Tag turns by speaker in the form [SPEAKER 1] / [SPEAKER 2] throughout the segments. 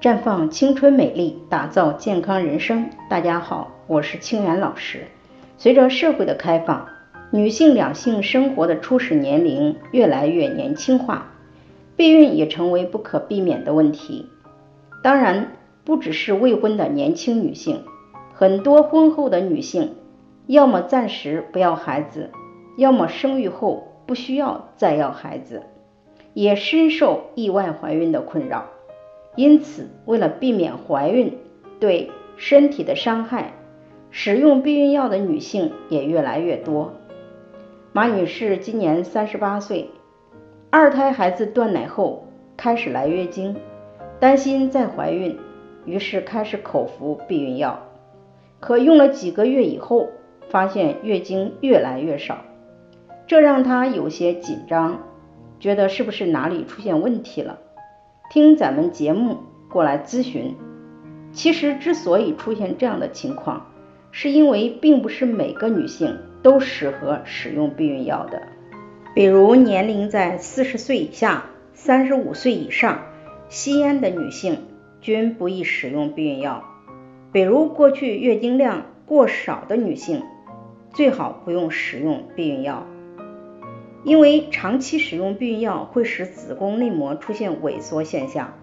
[SPEAKER 1] 绽放青春美丽，打造健康人生。大家好，我是清源老师。随着社会的开放，女性两性生活的初始年龄越来越年轻化，避孕也成为不可避免的问题。当然，不只是未婚的年轻女性，很多婚后的女性，要么暂时不要孩子，要么生育后不需要再要孩子。也深受意外怀孕的困扰，因此为了避免怀孕对身体的伤害，使用避孕药的女性也越来越多。马女士今年三十八岁，二胎孩子断奶后开始来月经，担心再怀孕，于是开始口服避孕药。可用了几个月以后，发现月经越来越少，这让她有些紧张。觉得是不是哪里出现问题了？听咱们节目过来咨询。其实之所以出现这样的情况，是因为并不是每个女性都适合使用避孕药的。比如年龄在四十岁以下、三十五岁以上、吸烟的女性均不宜使用避孕药。比如过去月经量过少的女性，最好不用使用避孕药。因为长期使用避孕药会使子宫内膜出现萎缩现象，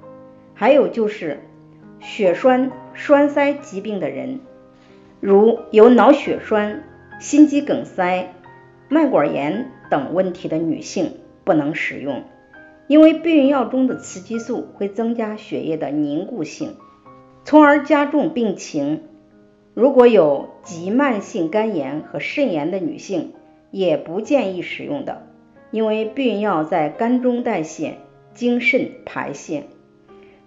[SPEAKER 1] 还有就是血栓栓塞疾病的人，如有脑血栓、心肌梗塞、脉管炎等问题的女性不能使用，因为避孕药中的雌激素会增加血液的凝固性，从而加重病情。如果有急慢性肝炎和肾炎的女性，也不建议使用的。因为避孕药在肝中代谢，经肾排泄，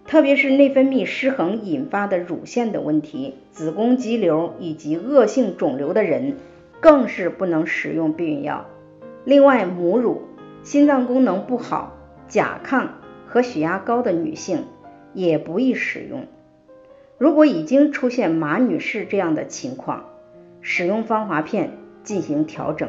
[SPEAKER 1] 特别是内分泌失衡引发的乳腺的问题、子宫肌瘤以及恶性肿瘤的人，更是不能使用避孕药。另外，母乳、心脏功能不好、甲亢和血压高的女性也不宜使用。如果已经出现马女士这样的情况，使用芳华片进行调整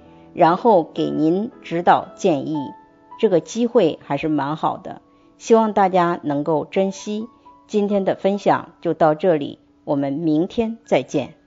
[SPEAKER 1] 然后给您指导建议，这个机会还是蛮好的，希望大家能够珍惜。今天的分享就到这里，我们明天再见。